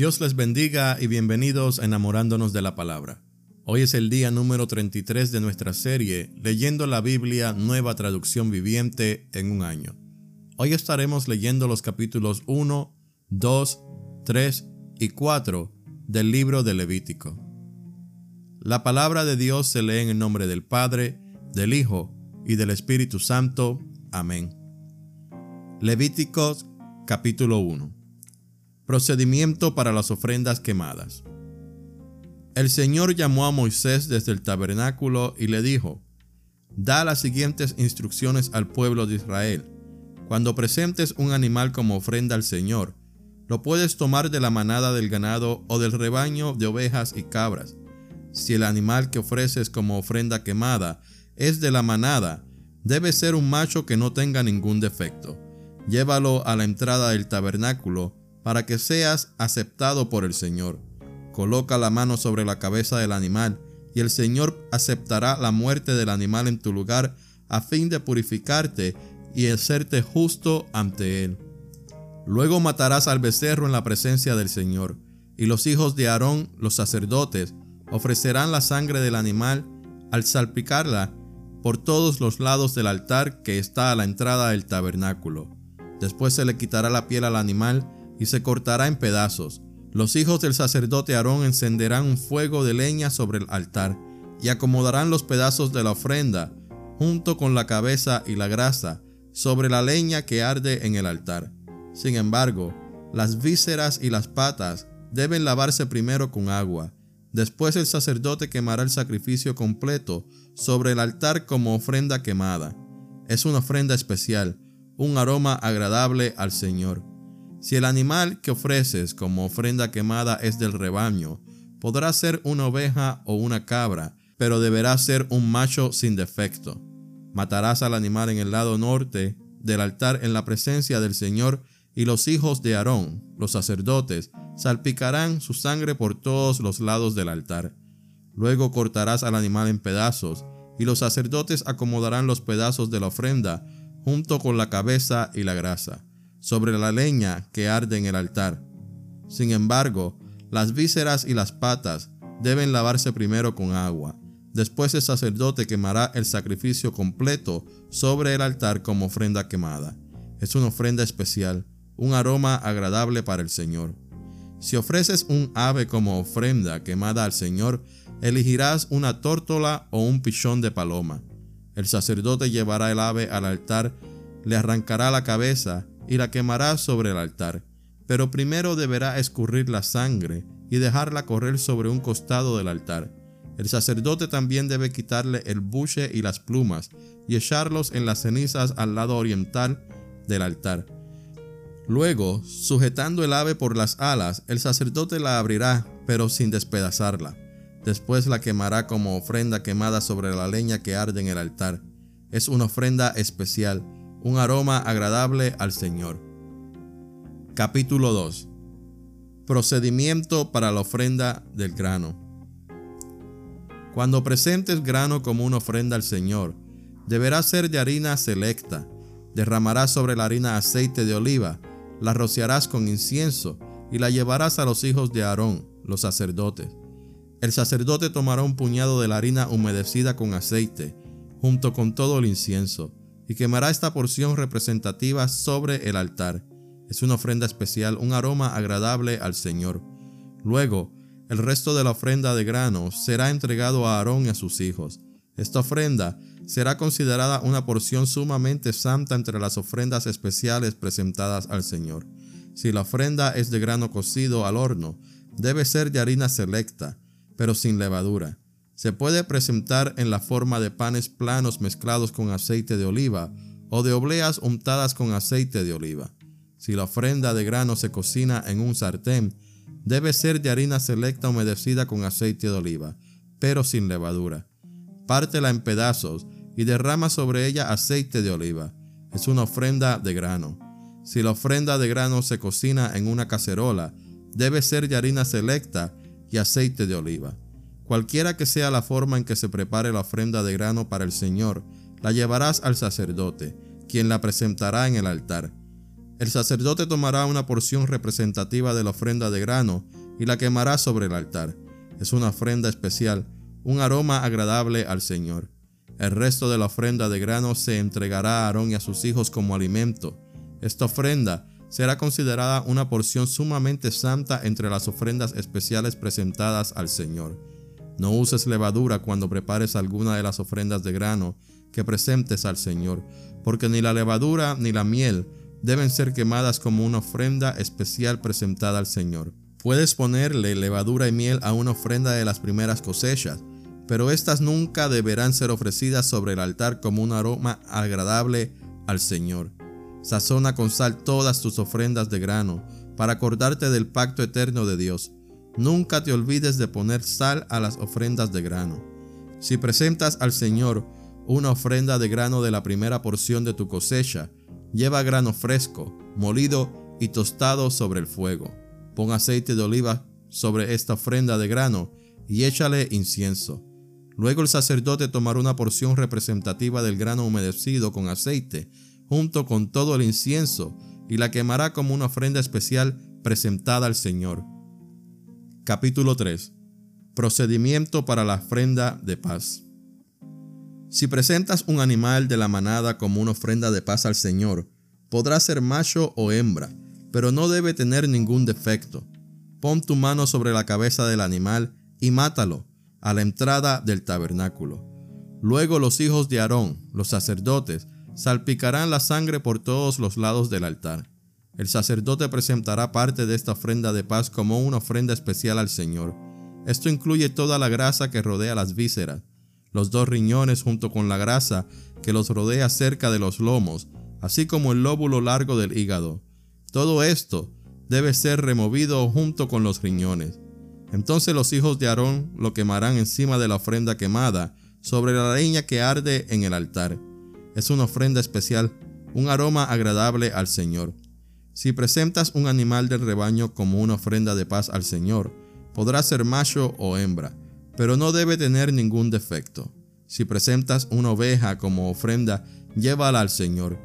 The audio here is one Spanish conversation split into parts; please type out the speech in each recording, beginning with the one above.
Dios les bendiga y bienvenidos a Enamorándonos de la Palabra. Hoy es el día número 33 de nuestra serie Leyendo la Biblia Nueva Traducción Viviente en un año. Hoy estaremos leyendo los capítulos 1, 2, 3 y 4 del libro de Levítico. La palabra de Dios se lee en el nombre del Padre, del Hijo y del Espíritu Santo. Amén. Levíticos capítulo 1 Procedimiento para las ofrendas quemadas. El Señor llamó a Moisés desde el tabernáculo y le dijo, Da las siguientes instrucciones al pueblo de Israel. Cuando presentes un animal como ofrenda al Señor, lo puedes tomar de la manada del ganado o del rebaño de ovejas y cabras. Si el animal que ofreces como ofrenda quemada es de la manada, debe ser un macho que no tenga ningún defecto. Llévalo a la entrada del tabernáculo para que seas aceptado por el Señor. Coloca la mano sobre la cabeza del animal, y el Señor aceptará la muerte del animal en tu lugar, a fin de purificarte y hacerte justo ante Él. Luego matarás al becerro en la presencia del Señor, y los hijos de Aarón, los sacerdotes, ofrecerán la sangre del animal al salpicarla por todos los lados del altar que está a la entrada del tabernáculo. Después se le quitará la piel al animal y se cortará en pedazos. Los hijos del sacerdote Aarón encenderán un fuego de leña sobre el altar y acomodarán los pedazos de la ofrenda junto con la cabeza y la grasa sobre la leña que arde en el altar. Sin embargo, las vísceras y las patas deben lavarse primero con agua. Después el sacerdote quemará el sacrificio completo sobre el altar como ofrenda quemada. Es una ofrenda especial, un aroma agradable al Señor. Si el animal que ofreces como ofrenda quemada es del rebaño, podrá ser una oveja o una cabra, pero deberá ser un macho sin defecto. Matarás al animal en el lado norte del altar en la presencia del Señor y los hijos de Aarón, los sacerdotes, salpicarán su sangre por todos los lados del altar. Luego cortarás al animal en pedazos, y los sacerdotes acomodarán los pedazos de la ofrenda junto con la cabeza y la grasa sobre la leña que arde en el altar. Sin embargo, las vísceras y las patas deben lavarse primero con agua. Después el sacerdote quemará el sacrificio completo sobre el altar como ofrenda quemada. Es una ofrenda especial, un aroma agradable para el Señor. Si ofreces un ave como ofrenda quemada al Señor, elegirás una tórtola o un pichón de paloma. El sacerdote llevará el ave al altar, le arrancará la cabeza y la quemará sobre el altar, pero primero deberá escurrir la sangre y dejarla correr sobre un costado del altar. El sacerdote también debe quitarle el buche y las plumas y echarlos en las cenizas al lado oriental del altar. Luego, sujetando el ave por las alas, el sacerdote la abrirá, pero sin despedazarla. Después la quemará como ofrenda quemada sobre la leña que arde en el altar. Es una ofrenda especial un aroma agradable al Señor. Capítulo 2 Procedimiento para la ofrenda del grano. Cuando presentes grano como una ofrenda al Señor, deberá ser de harina selecta. Derramarás sobre la harina aceite de oliva, la rociarás con incienso y la llevarás a los hijos de Aarón, los sacerdotes. El sacerdote tomará un puñado de la harina humedecida con aceite, junto con todo el incienso y quemará esta porción representativa sobre el altar. Es una ofrenda especial, un aroma agradable al Señor. Luego, el resto de la ofrenda de grano será entregado a Aarón y a sus hijos. Esta ofrenda será considerada una porción sumamente santa entre las ofrendas especiales presentadas al Señor. Si la ofrenda es de grano cocido al horno, debe ser de harina selecta, pero sin levadura. Se puede presentar en la forma de panes planos mezclados con aceite de oliva o de obleas untadas con aceite de oliva. Si la ofrenda de grano se cocina en un sartén, debe ser de harina selecta humedecida con aceite de oliva, pero sin levadura. Pártela en pedazos y derrama sobre ella aceite de oliva. Es una ofrenda de grano. Si la ofrenda de grano se cocina en una cacerola, debe ser de harina selecta y aceite de oliva. Cualquiera que sea la forma en que se prepare la ofrenda de grano para el Señor, la llevarás al sacerdote, quien la presentará en el altar. El sacerdote tomará una porción representativa de la ofrenda de grano y la quemará sobre el altar. Es una ofrenda especial, un aroma agradable al Señor. El resto de la ofrenda de grano se entregará a Aarón y a sus hijos como alimento. Esta ofrenda será considerada una porción sumamente santa entre las ofrendas especiales presentadas al Señor. No uses levadura cuando prepares alguna de las ofrendas de grano que presentes al Señor, porque ni la levadura ni la miel deben ser quemadas como una ofrenda especial presentada al Señor. Puedes ponerle levadura y miel a una ofrenda de las primeras cosechas, pero éstas nunca deberán ser ofrecidas sobre el altar como un aroma agradable al Señor. Sazona con sal todas tus ofrendas de grano, para acordarte del pacto eterno de Dios. Nunca te olvides de poner sal a las ofrendas de grano. Si presentas al Señor una ofrenda de grano de la primera porción de tu cosecha, Lleva grano fresco, molido y tostado sobre el fuego. Pon aceite de oliva sobre esta ofrenda de grano y échale incienso. Luego el sacerdote tomará una porción representativa del grano humedecido con aceite, junto con todo el incienso, y la quemará como una ofrenda especial presentada al Señor. Capítulo 3. Procedimiento para la ofrenda de paz. Si presentas un animal de la manada como una ofrenda de paz al Señor, podrá ser macho o hembra, pero no debe tener ningún defecto. Pon tu mano sobre la cabeza del animal y mátalo a la entrada del tabernáculo. Luego los hijos de Aarón, los sacerdotes, salpicarán la sangre por todos los lados del altar. El sacerdote presentará parte de esta ofrenda de paz como una ofrenda especial al Señor. Esto incluye toda la grasa que rodea las vísceras, los dos riñones junto con la grasa que los rodea cerca de los lomos, así como el lóbulo largo del hígado. Todo esto debe ser removido junto con los riñones. Entonces los hijos de Aarón lo quemarán encima de la ofrenda quemada, sobre la leña que arde en el altar. Es una ofrenda especial, un aroma agradable al Señor. Si presentas un animal del rebaño como una ofrenda de paz al Señor, podrá ser macho o hembra pero no debe tener ningún defecto. Si presentas una oveja como ofrenda, llévala al Señor.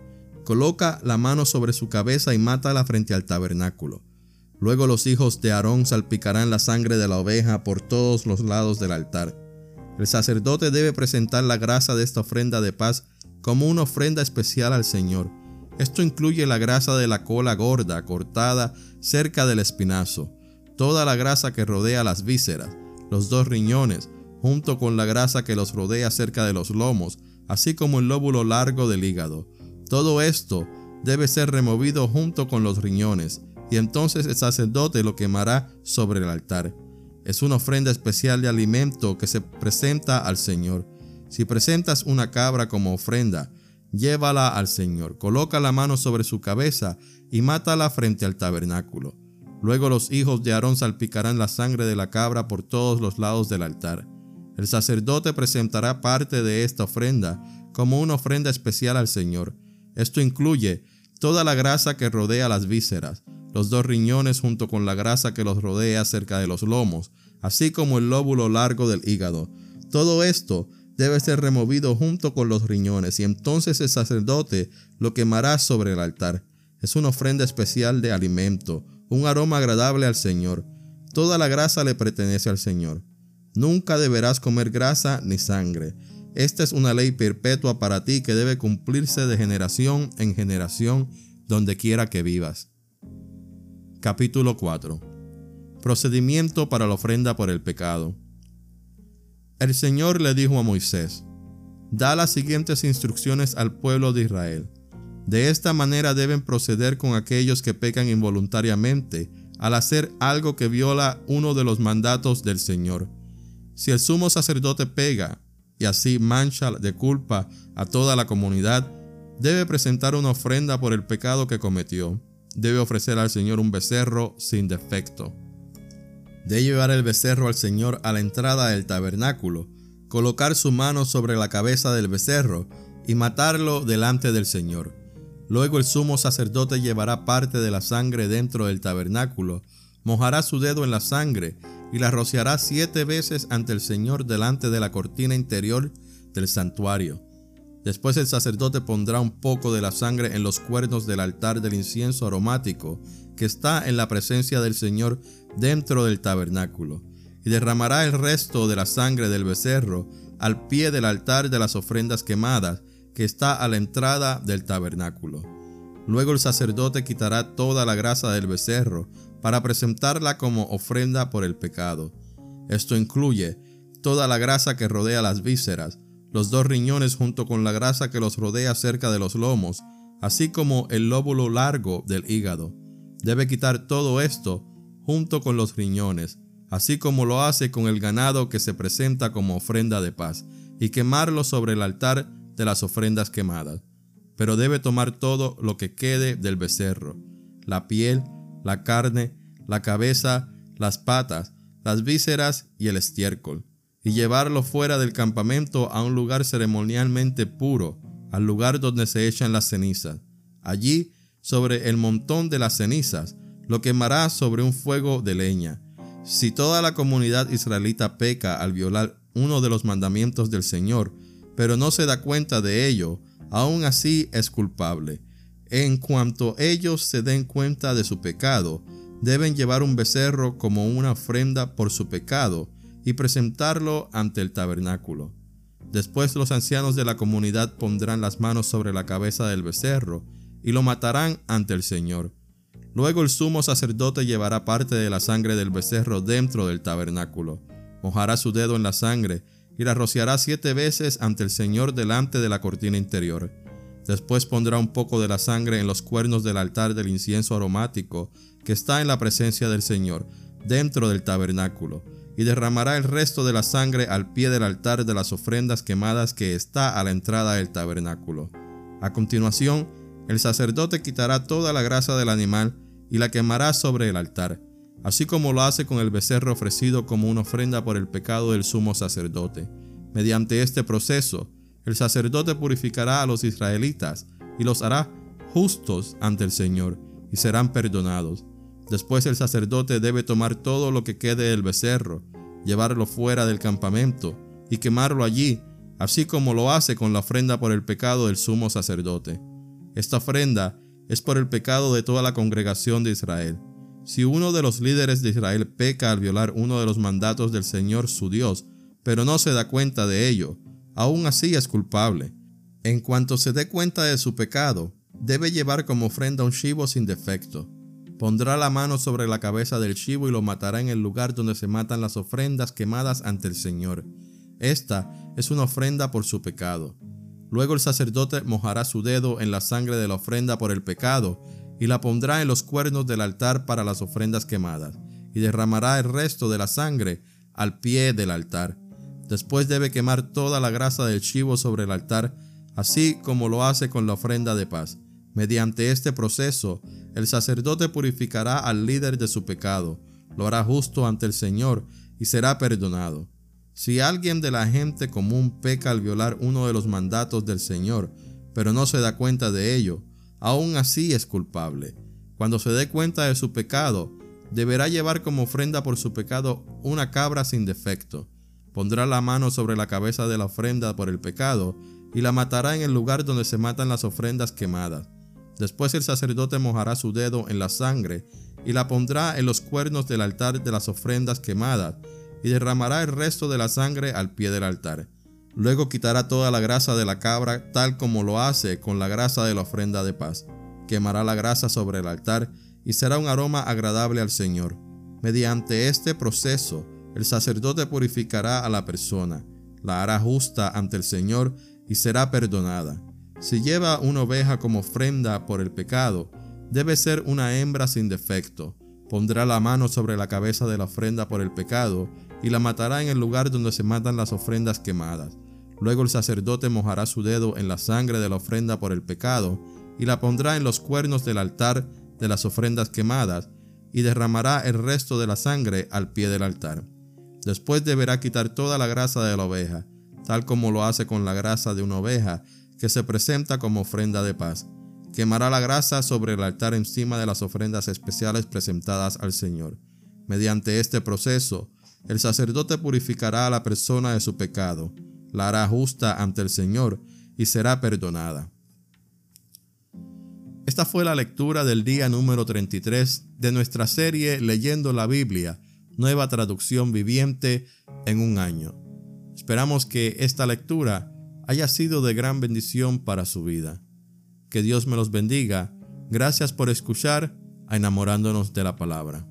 Coloca la mano sobre su cabeza y mátala frente al tabernáculo. Luego los hijos de Aarón salpicarán la sangre de la oveja por todos los lados del altar. El sacerdote debe presentar la grasa de esta ofrenda de paz como una ofrenda especial al Señor. Esto incluye la grasa de la cola gorda cortada cerca del espinazo, toda la grasa que rodea las vísceras, los dos riñones, junto con la grasa que los rodea cerca de los lomos, así como el lóbulo largo del hígado. Todo esto debe ser removido junto con los riñones, y entonces el sacerdote lo quemará sobre el altar. Es una ofrenda especial de alimento que se presenta al Señor. Si presentas una cabra como ofrenda, llévala al Señor, coloca la mano sobre su cabeza y mátala frente al tabernáculo. Luego los hijos de Aarón salpicarán la sangre de la cabra por todos los lados del altar. El sacerdote presentará parte de esta ofrenda como una ofrenda especial al Señor. Esto incluye toda la grasa que rodea las vísceras, los dos riñones junto con la grasa que los rodea cerca de los lomos, así como el lóbulo largo del hígado. Todo esto debe ser removido junto con los riñones y entonces el sacerdote lo quemará sobre el altar. Es una ofrenda especial de alimento, un aroma agradable al Señor. Toda la grasa le pertenece al Señor. Nunca deberás comer grasa ni sangre. Esta es una ley perpetua para ti que debe cumplirse de generación en generación donde quiera que vivas. Capítulo 4 Procedimiento para la ofrenda por el pecado. El Señor le dijo a Moisés, Da las siguientes instrucciones al pueblo de Israel. De esta manera deben proceder con aquellos que pecan involuntariamente al hacer algo que viola uno de los mandatos del Señor. Si el sumo sacerdote pega y así mancha de culpa a toda la comunidad, debe presentar una ofrenda por el pecado que cometió. Debe ofrecer al Señor un becerro sin defecto. Debe llevar el becerro al Señor a la entrada del tabernáculo, colocar su mano sobre la cabeza del becerro y matarlo delante del Señor. Luego el sumo sacerdote llevará parte de la sangre dentro del tabernáculo, mojará su dedo en la sangre y la rociará siete veces ante el Señor delante de la cortina interior del santuario. Después el sacerdote pondrá un poco de la sangre en los cuernos del altar del incienso aromático que está en la presencia del Señor dentro del tabernáculo, y derramará el resto de la sangre del becerro al pie del altar de las ofrendas quemadas que está a la entrada del tabernáculo. Luego el sacerdote quitará toda la grasa del becerro para presentarla como ofrenda por el pecado. Esto incluye toda la grasa que rodea las vísceras, los dos riñones junto con la grasa que los rodea cerca de los lomos, así como el lóbulo largo del hígado. Debe quitar todo esto junto con los riñones, así como lo hace con el ganado que se presenta como ofrenda de paz, y quemarlo sobre el altar de las ofrendas quemadas. Pero debe tomar todo lo que quede del becerro, la piel, la carne, la cabeza, las patas, las vísceras y el estiércol y llevarlo fuera del campamento a un lugar ceremonialmente puro, al lugar donde se echan las cenizas. Allí, sobre el montón de las cenizas, lo quemará sobre un fuego de leña. Si toda la comunidad israelita peca al violar uno de los mandamientos del Señor, pero no se da cuenta de ello, aún así es culpable. En cuanto ellos se den cuenta de su pecado, deben llevar un becerro como una ofrenda por su pecado, y presentarlo ante el tabernáculo. Después los ancianos de la comunidad pondrán las manos sobre la cabeza del becerro y lo matarán ante el Señor. Luego el sumo sacerdote llevará parte de la sangre del becerro dentro del tabernáculo, mojará su dedo en la sangre y la rociará siete veces ante el Señor delante de la cortina interior. Después pondrá un poco de la sangre en los cuernos del altar del incienso aromático que está en la presencia del Señor, dentro del tabernáculo, y derramará el resto de la sangre al pie del altar de las ofrendas quemadas que está a la entrada del tabernáculo. A continuación, el sacerdote quitará toda la grasa del animal y la quemará sobre el altar, así como lo hace con el becerro ofrecido como una ofrenda por el pecado del sumo sacerdote. Mediante este proceso, el sacerdote purificará a los israelitas y los hará justos ante el Señor, y serán perdonados. Después el sacerdote debe tomar todo lo que quede del becerro, llevarlo fuera del campamento y quemarlo allí, así como lo hace con la ofrenda por el pecado del sumo sacerdote. Esta ofrenda es por el pecado de toda la congregación de Israel. Si uno de los líderes de Israel peca al violar uno de los mandatos del Señor su Dios, pero no se da cuenta de ello, aún así es culpable. En cuanto se dé cuenta de su pecado, debe llevar como ofrenda un chivo sin defecto. Pondrá la mano sobre la cabeza del chivo y lo matará en el lugar donde se matan las ofrendas quemadas ante el Señor. Esta es una ofrenda por su pecado. Luego el sacerdote mojará su dedo en la sangre de la ofrenda por el pecado y la pondrá en los cuernos del altar para las ofrendas quemadas, y derramará el resto de la sangre al pie del altar. Después debe quemar toda la grasa del chivo sobre el altar, así como lo hace con la ofrenda de paz. Mediante este proceso, el sacerdote purificará al líder de su pecado, lo hará justo ante el Señor y será perdonado. Si alguien de la gente común peca al violar uno de los mandatos del Señor, pero no se da cuenta de ello, aún así es culpable. Cuando se dé cuenta de su pecado, deberá llevar como ofrenda por su pecado una cabra sin defecto. Pondrá la mano sobre la cabeza de la ofrenda por el pecado y la matará en el lugar donde se matan las ofrendas quemadas. Después el sacerdote mojará su dedo en la sangre y la pondrá en los cuernos del altar de las ofrendas quemadas y derramará el resto de la sangre al pie del altar. Luego quitará toda la grasa de la cabra tal como lo hace con la grasa de la ofrenda de paz. Quemará la grasa sobre el altar y será un aroma agradable al Señor. Mediante este proceso, el sacerdote purificará a la persona, la hará justa ante el Señor y será perdonada. Si lleva una oveja como ofrenda por el pecado, debe ser una hembra sin defecto. Pondrá la mano sobre la cabeza de la ofrenda por el pecado y la matará en el lugar donde se matan las ofrendas quemadas. Luego el sacerdote mojará su dedo en la sangre de la ofrenda por el pecado y la pondrá en los cuernos del altar de las ofrendas quemadas y derramará el resto de la sangre al pie del altar. Después deberá quitar toda la grasa de la oveja, tal como lo hace con la grasa de una oveja, que se presenta como ofrenda de paz. Quemará la grasa sobre el altar encima de las ofrendas especiales presentadas al Señor. Mediante este proceso, el sacerdote purificará a la persona de su pecado, la hará justa ante el Señor y será perdonada. Esta fue la lectura del día número 33 de nuestra serie Leyendo la Biblia, nueva traducción viviente en un año. Esperamos que esta lectura haya sido de gran bendición para su vida. Que Dios me los bendiga. Gracias por escuchar a enamorándonos de la palabra.